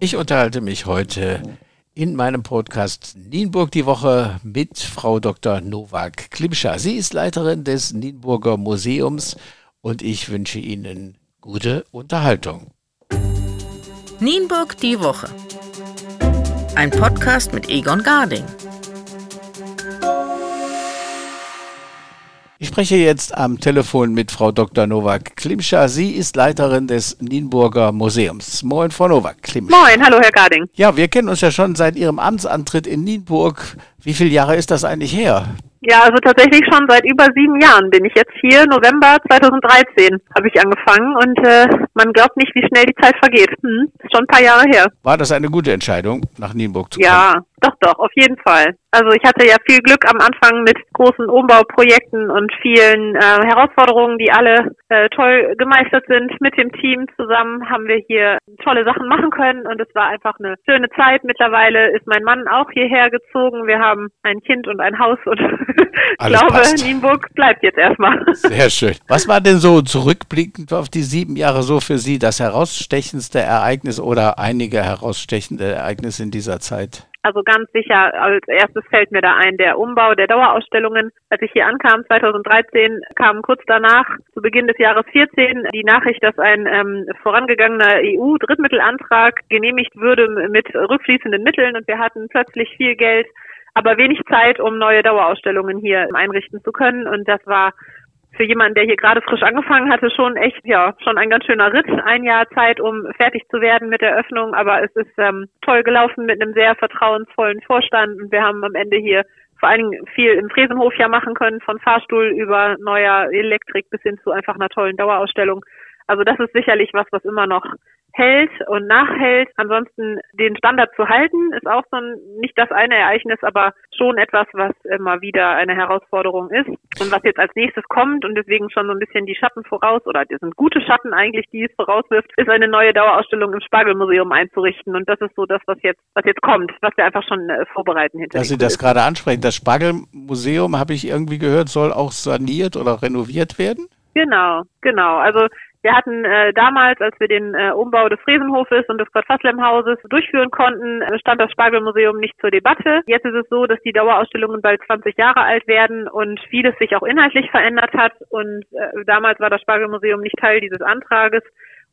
Ich unterhalte mich heute in meinem Podcast Nienburg die Woche mit Frau Dr. Nowak Klimscher. Sie ist Leiterin des Nienburger Museums und ich wünsche Ihnen gute Unterhaltung. Nienburg die Woche. Ein Podcast mit Egon Garding. Ich spreche jetzt am Telefon mit Frau Dr. Nowak Klimscher. Sie ist Leiterin des Nienburger Museums. Moin, Frau Nowak Klimscher. Moin, hallo, Herr Garding. Ja, wir kennen uns ja schon seit Ihrem Amtsantritt in Nienburg. Wie viele Jahre ist das eigentlich her? Ja, also tatsächlich schon seit über sieben Jahren bin ich jetzt hier. November 2013 habe ich angefangen und äh, man glaubt nicht, wie schnell die Zeit vergeht. Hm, ist schon ein paar Jahre her. War das eine gute Entscheidung, nach Nienburg zu kommen? Ja, doch, doch, auf jeden Fall. Also ich hatte ja viel Glück am Anfang mit großen Umbauprojekten und vielen äh, Herausforderungen, die alle äh, toll gemeistert sind. Mit dem Team zusammen haben wir hier tolle Sachen machen können und es war einfach eine schöne Zeit. Mittlerweile ist mein Mann auch hierher gezogen. Wir haben ein Kind und ein Haus und ich glaube, passt. Nienburg bleibt jetzt erstmal. Sehr schön. Was war denn so zurückblickend auf die sieben Jahre so für Sie das herausstechendste Ereignis oder einige herausstechende Ereignisse in dieser Zeit? Also ganz sicher, als erstes fällt mir da ein der Umbau der Dauerausstellungen. Als ich hier ankam, 2013, kam kurz danach, zu Beginn des Jahres 14, die Nachricht, dass ein ähm, vorangegangener EU-Drittmittelantrag genehmigt würde mit rückfließenden Mitteln und wir hatten plötzlich viel Geld, aber wenig Zeit, um neue Dauerausstellungen hier einrichten zu können. Und das war für jemanden, der hier gerade frisch angefangen hatte, schon echt, ja, schon ein ganz schöner Ritt. Ein Jahr Zeit, um fertig zu werden mit der Öffnung, aber es ist ähm, toll gelaufen mit einem sehr vertrauensvollen Vorstand und wir haben am Ende hier vor allen Dingen viel im Fresenhof ja machen können, von Fahrstuhl über neuer Elektrik bis hin zu einfach einer tollen Dauerausstellung. Also das ist sicherlich was, was immer noch hält und nachhält. Ansonsten den Standard zu halten, ist auch so ein, nicht das eine Ereignis, aber schon etwas, was immer wieder eine Herausforderung ist. Und was jetzt als nächstes kommt und deswegen schon so ein bisschen die Schatten voraus, oder das sind gute Schatten eigentlich, die es vorauswirft, ist eine neue Dauerausstellung im Spargelmuseum einzurichten. Und das ist so das, was jetzt, was jetzt kommt, was wir einfach schon äh, vorbereiten hinter. Dass Sie das gerade ansprechen. Das Spargelmuseum, habe ich irgendwie gehört, soll auch saniert oder renoviert werden? Genau, genau. Also wir hatten äh, damals, als wir den äh, Umbau des Fresenhofes und des Gott-Faslem-Hauses durchführen konnten, stand das Spargelmuseum nicht zur Debatte. Jetzt ist es so, dass die Dauerausstellungen bald 20 Jahre alt werden und vieles sich auch inhaltlich verändert hat. Und äh, damals war das Spargelmuseum nicht Teil dieses Antrages.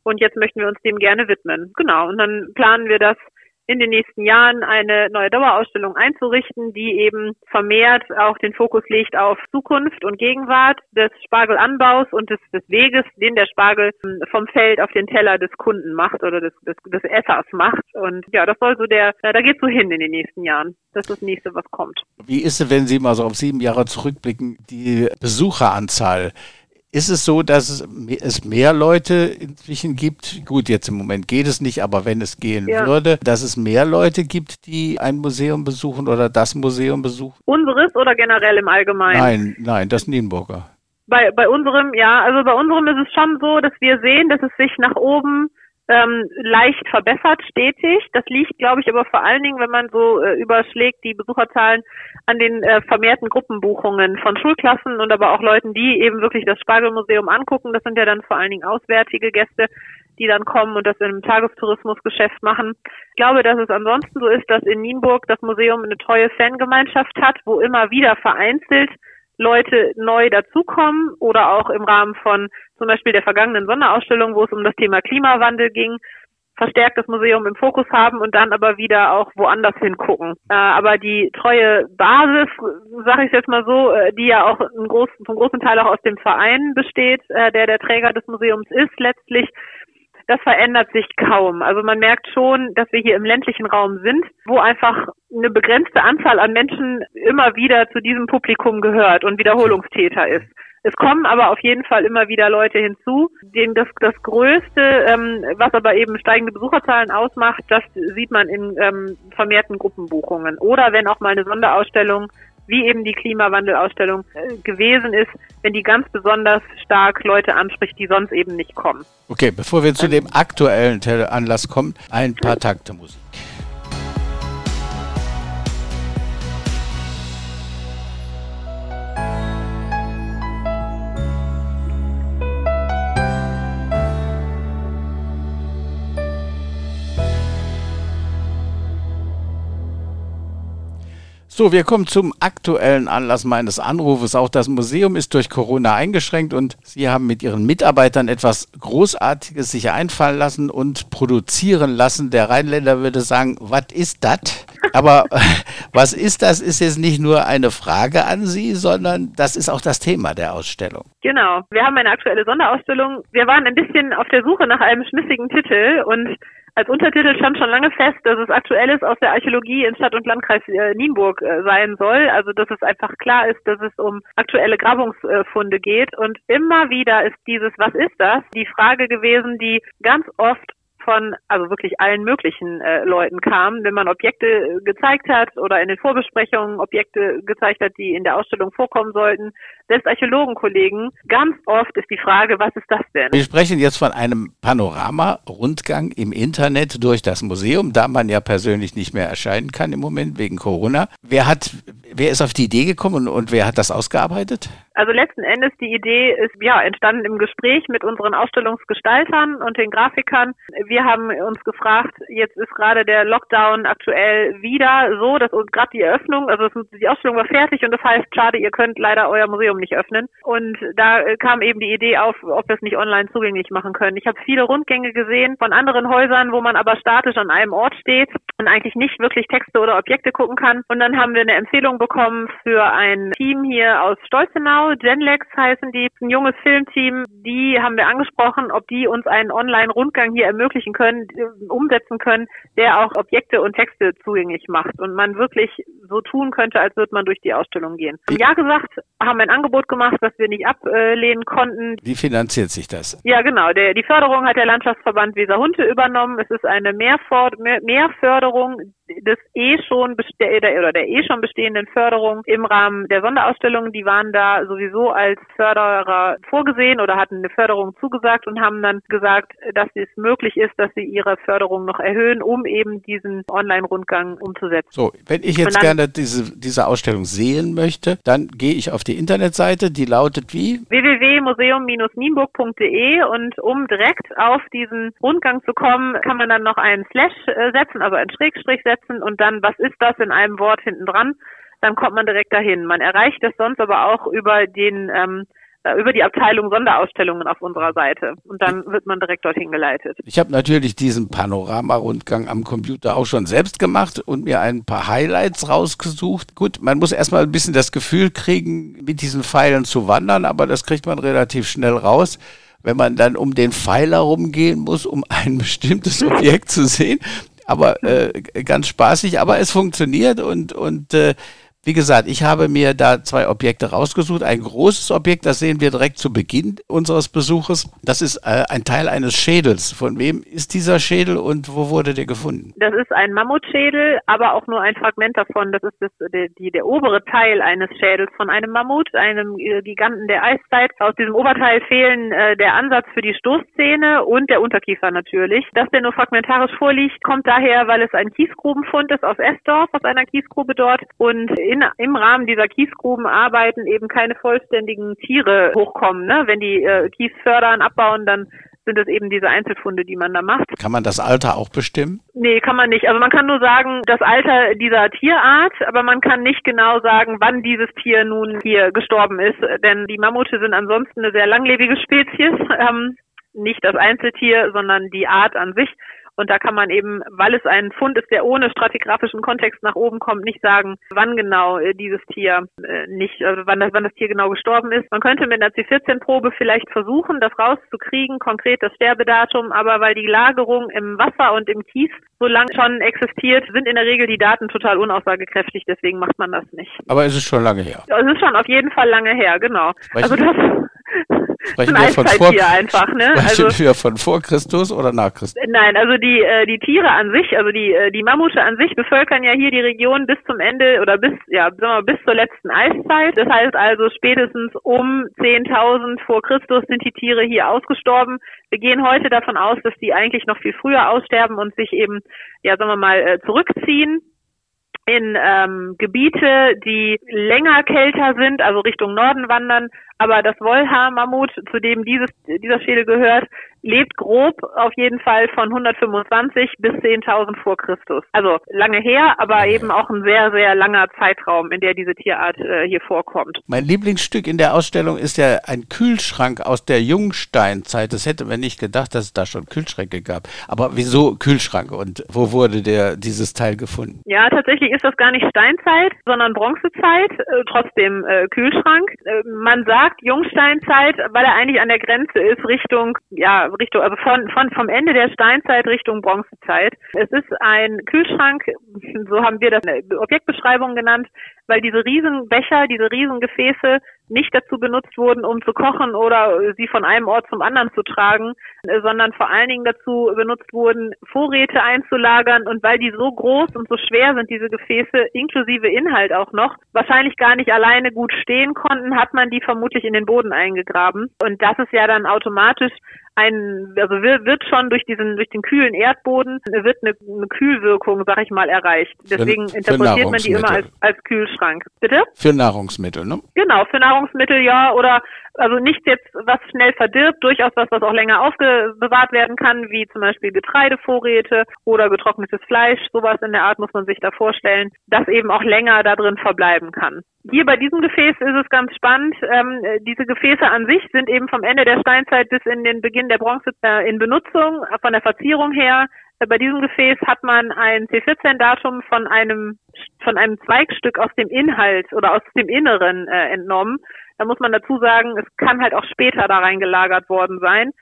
Und jetzt möchten wir uns dem gerne widmen. Genau. Und dann planen wir das in den nächsten Jahren eine neue Dauerausstellung einzurichten, die eben vermehrt auch den Fokus legt auf Zukunft und Gegenwart des Spargelanbaus und des, des Weges, den der Spargel vom Feld auf den Teller des Kunden macht oder des, des, des Essers macht. Und ja, das soll so der, da geht so hin in den nächsten Jahren. Das ist das nächste, was kommt. Wie ist es, wenn Sie mal so auf sieben Jahre zurückblicken, die Besucheranzahl? Ist es so, dass es mehr Leute inzwischen gibt? Gut, jetzt im Moment geht es nicht, aber wenn es gehen ja. würde, dass es mehr Leute gibt, die ein Museum besuchen oder das Museum besuchen? Unseres oder generell im Allgemeinen? Nein, nein, das Nienburger. Bei, bei unserem, ja, also bei unserem ist es schon so, dass wir sehen, dass es sich nach oben ähm, leicht verbessert, stetig. Das liegt, glaube ich, aber vor allen Dingen, wenn man so äh, überschlägt die Besucherzahlen an den äh, vermehrten Gruppenbuchungen von Schulklassen und aber auch Leuten, die eben wirklich das Spargelmuseum angucken. Das sind ja dann vor allen Dingen auswärtige Gäste, die dann kommen und das in einem Tagestourismusgeschäft machen. Ich glaube, dass es ansonsten so ist, dass in Nienburg das Museum eine treue Fangemeinschaft hat, wo immer wieder vereinzelt Leute neu dazukommen oder auch im Rahmen von zum Beispiel der vergangenen Sonderausstellung, wo es um das Thema Klimawandel ging, verstärkt das Museum im Fokus haben und dann aber wieder auch woanders hingucken. Äh, aber die treue Basis, sage ich jetzt mal so, äh, die ja auch einen großen, vom großen Teil auch aus dem Verein besteht, äh, der der Träger des Museums ist letztlich, das verändert sich kaum. Also man merkt schon, dass wir hier im ländlichen Raum sind, wo einfach eine begrenzte Anzahl an Menschen immer wieder zu diesem Publikum gehört und Wiederholungstäter ist. Es kommen aber auf jeden Fall immer wieder Leute hinzu. Dem das, das Größte, ähm, was aber eben steigende Besucherzahlen ausmacht, das sieht man in ähm, vermehrten Gruppenbuchungen. Oder wenn auch mal eine Sonderausstellung wie eben die Klimawandelausstellung äh, gewesen ist, wenn die ganz besonders stark Leute anspricht, die sonst eben nicht kommen. Okay, bevor wir zu dem aktuellen Anlass kommen, ein paar Takte Musik. So, wir kommen zum aktuellen Anlass meines Anrufes. Auch das Museum ist durch Corona eingeschränkt und Sie haben mit Ihren Mitarbeitern etwas Großartiges sich einfallen lassen und produzieren lassen. Der Rheinländer würde sagen, was ist das? Aber was ist das, ist jetzt nicht nur eine Frage an Sie, sondern das ist auch das Thema der Ausstellung. Genau. Wir haben eine aktuelle Sonderausstellung. Wir waren ein bisschen auf der Suche nach einem schmissigen Titel und als Untertitel stand schon lange fest, dass es Aktuelles aus der Archäologie in Stadt und Landkreis äh, Nienburg äh, sein soll. Also dass es einfach klar ist, dass es um aktuelle Grabungsfunde geht. Und immer wieder ist dieses Was ist das? die Frage gewesen, die ganz oft von also wirklich allen möglichen äh, Leuten kam, wenn man Objekte äh, gezeigt hat oder in den Vorbesprechungen Objekte gezeigt hat, die in der Ausstellung vorkommen sollten. Selbst Archäologenkollegen, ganz oft ist die Frage, was ist das denn? Wir sprechen jetzt von einem Panorama-Rundgang im Internet durch das Museum, da man ja persönlich nicht mehr erscheinen kann im Moment wegen Corona. Wer hat, wer ist auf die Idee gekommen und, und wer hat das ausgearbeitet? Also letzten Endes die Idee ist ja entstanden im Gespräch mit unseren Ausstellungsgestaltern und den Grafikern. Wir haben uns gefragt, jetzt ist gerade der Lockdown aktuell wieder so, dass uns gerade die Eröffnung, also die Ausstellung war fertig und das heißt, schade, ihr könnt leider euer Museum nicht öffnen. Und da kam eben die Idee auf, ob wir es nicht online zugänglich machen können. Ich habe viele Rundgänge gesehen von anderen Häusern, wo man aber statisch an einem Ort steht und eigentlich nicht wirklich Texte oder Objekte gucken kann. Und dann haben wir eine Empfehlung bekommen für ein Team hier aus Stolzenau, Genlex heißen die, ein junges Filmteam. Die haben wir angesprochen, ob die uns einen Online-Rundgang hier ermöglichen können, äh, umsetzen können, der auch Objekte und Texte zugänglich macht und man wirklich so tun könnte, als würde man durch die Ausstellung gehen. Ja gesagt, haben ein Angebot gemacht, das wir nicht ablehnen konnten. Wie finanziert sich das? Ja, genau. Der, die Förderung hat der Landschaftsverband Weserhunte übernommen. Es ist eine Mehrförderung des eh schon oder der eh schon bestehenden Förderung im Rahmen der Sonderausstellung. Die waren da sowieso als Förderer vorgesehen oder hatten eine Förderung zugesagt und haben dann gesagt, dass es möglich ist, dass sie ihre Förderung noch erhöhen, um eben diesen Online-Rundgang umzusetzen. So, wenn ich jetzt gerne diese, diese Ausstellung sehen möchte, dann gehe ich auf die Internetseite, die lautet wie? www.museum-nienburg.de und um direkt auf diesen Rundgang zu kommen, kann man dann noch einen Slash äh, setzen, also einen Schrägstrich setzen und dann, was ist das in einem Wort hinten dran? dann kommt man direkt dahin. Man erreicht es sonst aber auch über den ähm, äh, über die Abteilung Sonderausstellungen auf unserer Seite und dann wird man direkt dorthin geleitet. Ich habe natürlich diesen Panorama-Rundgang am Computer auch schon selbst gemacht und mir ein paar Highlights rausgesucht. Gut, man muss erstmal ein bisschen das Gefühl kriegen, mit diesen Pfeilen zu wandern, aber das kriegt man relativ schnell raus. Wenn man dann um den Pfeiler rumgehen muss, um ein bestimmtes Objekt zu sehen, aber äh, ganz spaßig, aber es funktioniert und, und äh, wie gesagt, ich habe mir da zwei Objekte rausgesucht. Ein großes Objekt, das sehen wir direkt zu Beginn unseres Besuches. Das ist äh, ein Teil eines Schädels. Von wem ist dieser Schädel und wo wurde der gefunden? Das ist ein Mammutschädel, aber auch nur ein Fragment davon. Das ist das, der, die, der obere Teil eines Schädels von einem Mammut, einem äh, Giganten der Eiszeit. Aus diesem Oberteil fehlen äh, der Ansatz für die Stoßzähne und der Unterkiefer natürlich. Dass der nur fragmentarisch vorliegt, kommt daher, weil es ein Kiesgrubenfund ist aus Esdorf, aus einer Kiesgrube dort. Und in, im Rahmen dieser Kiesgrubenarbeiten eben keine vollständigen Tiere hochkommen. Ne? Wenn die äh, Kies fördern, abbauen, dann sind es eben diese Einzelfunde, die man da macht. Kann man das Alter auch bestimmen? Nee, kann man nicht. Also man kann nur sagen, das Alter dieser Tierart, aber man kann nicht genau sagen, wann dieses Tier nun hier gestorben ist. Denn die Mammute sind ansonsten eine sehr langlebige Spezies. Ähm, nicht das Einzeltier, sondern die Art an sich. Und da kann man eben, weil es ein Fund ist, der ohne stratigraphischen Kontext nach oben kommt, nicht sagen, wann genau äh, dieses Tier äh, nicht, also wann das, wann das Tier genau gestorben ist. Man könnte mit einer C14-Probe vielleicht versuchen, das rauszukriegen, konkret das Sterbedatum, aber weil die Lagerung im Wasser und im Kies so lange schon existiert, sind in der Regel die Daten total unaussagekräftig, deswegen macht man das nicht. Aber es ist schon lange her. Es ist schon auf jeden Fall lange her, genau. Weißt also das Sprechen wir von vor, einfach, ne? Also, wir von vor Christus oder nach Christus? Nein, also die äh, die Tiere an sich, also die äh, die Mammute an sich bevölkern ja hier die Region bis zum Ende oder bis ja sagen wir bis zur letzten Eiszeit. Das heißt also spätestens um 10.000 vor Christus sind die Tiere hier ausgestorben. Wir gehen heute davon aus, dass die eigentlich noch viel früher aussterben und sich eben ja sagen wir mal äh, zurückziehen in ähm, Gebiete, die länger kälter sind, also Richtung Norden wandern. Aber das Wollhaar-Mammut, zu dem dieses, dieser Schädel gehört, lebt grob auf jeden Fall von 125 bis 10.000 vor Christus. Also lange her, aber eben auch ein sehr, sehr langer Zeitraum, in der diese Tierart äh, hier vorkommt. Mein Lieblingsstück in der Ausstellung ist ja ein Kühlschrank aus der Jungsteinzeit. Das hätte man nicht gedacht, dass es da schon Kühlschränke gab. Aber wieso Kühlschrank und wo wurde der dieses Teil gefunden? Ja, tatsächlich ist das gar nicht Steinzeit, sondern Bronzezeit, äh, trotzdem äh, Kühlschrank. Äh, man sagt Jungsteinzeit, weil er eigentlich an der Grenze ist Richtung, ja, Richtung, also von, von, vom Ende der Steinzeit Richtung Bronzezeit. Es ist ein Kühlschrank, so haben wir das in der Objektbeschreibung genannt, weil diese Riesenbecher, diese Riesengefäße nicht dazu benutzt wurden, um zu kochen oder sie von einem Ort zum anderen zu tragen, äh, sondern vor allen Dingen dazu benutzt wurden, Vorräte einzulagern und weil die so groß und so schwer sind, diese Gefäße, inklusive Inhalt auch noch, wahrscheinlich gar nicht alleine gut stehen konnten, hat man die vermutlich in den Boden eingegraben. Und das ist ja dann automatisch ein, also wird schon durch diesen, durch den kühlen Erdboden wird eine, eine Kühlwirkung, sag ich mal, erreicht. Deswegen für, interpretiert für man die immer als, als Kühlschrank. Bitte? Für Nahrungsmittel, ne? Genau, für Nahrungsmittel, ja, oder also nichts jetzt, was schnell verdirbt, durchaus was, was auch länger aufbewahrt werden kann, wie zum Beispiel Getreidevorräte oder getrocknetes Fleisch, sowas in der Art muss man sich da vorstellen, das eben auch länger da drin verbleiben kann. Hier bei diesem Gefäß ist es ganz spannend. Ähm, diese Gefäße an sich sind eben vom Ende der Steinzeit bis in den Beginn der Bronze äh, in Benutzung, von der Verzierung her. Äh, bei diesem Gefäß hat man ein C14-Datum von einem von einem Zweigstück aus dem Inhalt oder aus dem Inneren äh, entnommen. Da muss man dazu sagen, es kann halt auch später da reingelagert worden sein.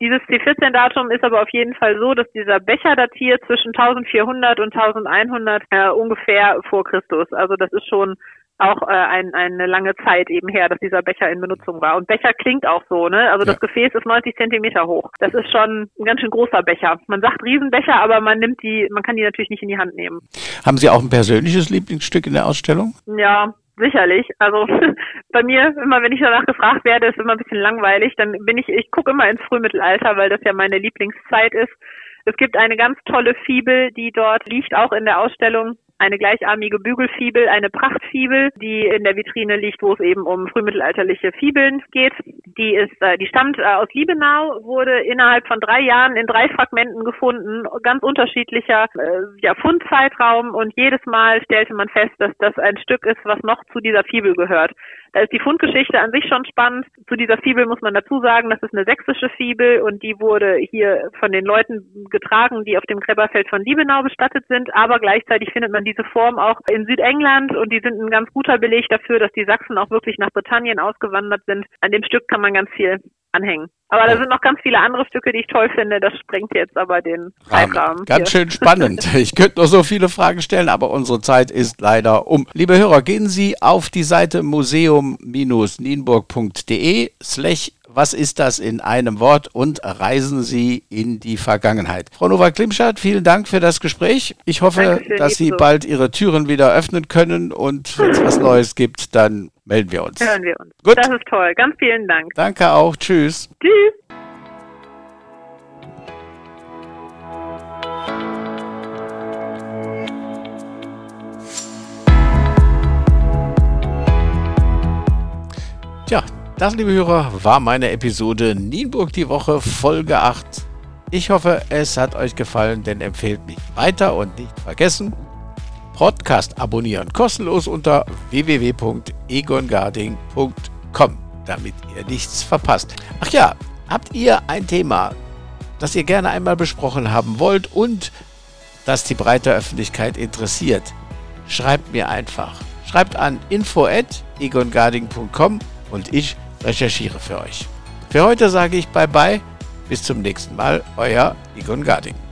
Dieses C14-Datum ist aber auf jeden Fall so, dass dieser Becher datiert zwischen 1400 und 1100 äh, ungefähr vor Christus. Also das ist schon auch äh, ein, eine lange Zeit eben her, dass dieser Becher in Benutzung war. Und Becher klingt auch so, ne? Also das Gefäß ist 90 Zentimeter hoch. Das ist schon ein ganz schön großer Becher. Man sagt Riesenbecher, aber man nimmt die, man kann die natürlich nicht in die Hand nehmen. Haben Sie auch ein persönliches Lieblingsstück in der Ausstellung? Ja, Sicherlich. Also bei mir, immer wenn ich danach gefragt werde, ist immer ein bisschen langweilig. Dann bin ich, ich gucke immer ins Frühmittelalter, weil das ja meine Lieblingszeit ist. Es gibt eine ganz tolle Fibel, die dort liegt, auch in der Ausstellung eine gleicharmige Bügelfibel, eine Prachtfibel, die in der Vitrine liegt, wo es eben um frühmittelalterliche Fibeln geht. Die ist, äh, die stammt äh, aus Liebenau, wurde innerhalb von drei Jahren in drei Fragmenten gefunden, ganz unterschiedlicher äh, ja, Fundzeitraum und jedes Mal stellte man fest, dass das ein Stück ist, was noch zu dieser Fibel gehört. Da ist die Fundgeschichte an sich schon spannend. Zu dieser Fibel muss man dazu sagen, das ist eine sächsische Fibel und die wurde hier von den Leuten getragen, die auf dem Gräberfeld von Liebenau bestattet sind, aber gleichzeitig findet man diese Form auch in Südengland und die sind ein ganz guter Beleg dafür, dass die Sachsen auch wirklich nach Britannien ausgewandert sind. An dem Stück kann man ganz viel anhängen. Aber da sind noch ganz viele andere Stücke, die ich toll finde. Das sprengt jetzt aber den Zeitrahmen. Ganz schön spannend. Ich könnte noch so viele Fragen stellen, aber unsere Zeit ist leider um. Liebe Hörer, gehen Sie auf die Seite museum-nienburg.de slash was ist das in einem Wort und reisen Sie in die Vergangenheit. Frau Nowak-Klimschat, vielen Dank für das Gespräch. Ich hoffe, Dankeschön, dass Sie so. bald Ihre Türen wieder öffnen können und wenn es was Neues gibt, dann melden wir uns. Hören wir uns. Gut. Das ist toll. Ganz vielen Dank. Danke auch. Tschüss. Tschüss. Das, liebe Hörer, war meine Episode Nienburg die Woche, Folge 8. Ich hoffe, es hat euch gefallen, denn empfehlt mich weiter und nicht vergessen, Podcast abonnieren kostenlos unter www.egongarding.com, damit ihr nichts verpasst. Ach ja, habt ihr ein Thema, das ihr gerne einmal besprochen haben wollt und das die breite Öffentlichkeit interessiert? Schreibt mir einfach. Schreibt an info@egongarding.com und ich recherchiere für euch. Für heute sage ich bye bye, bis zum nächsten Mal, euer Egon Garding.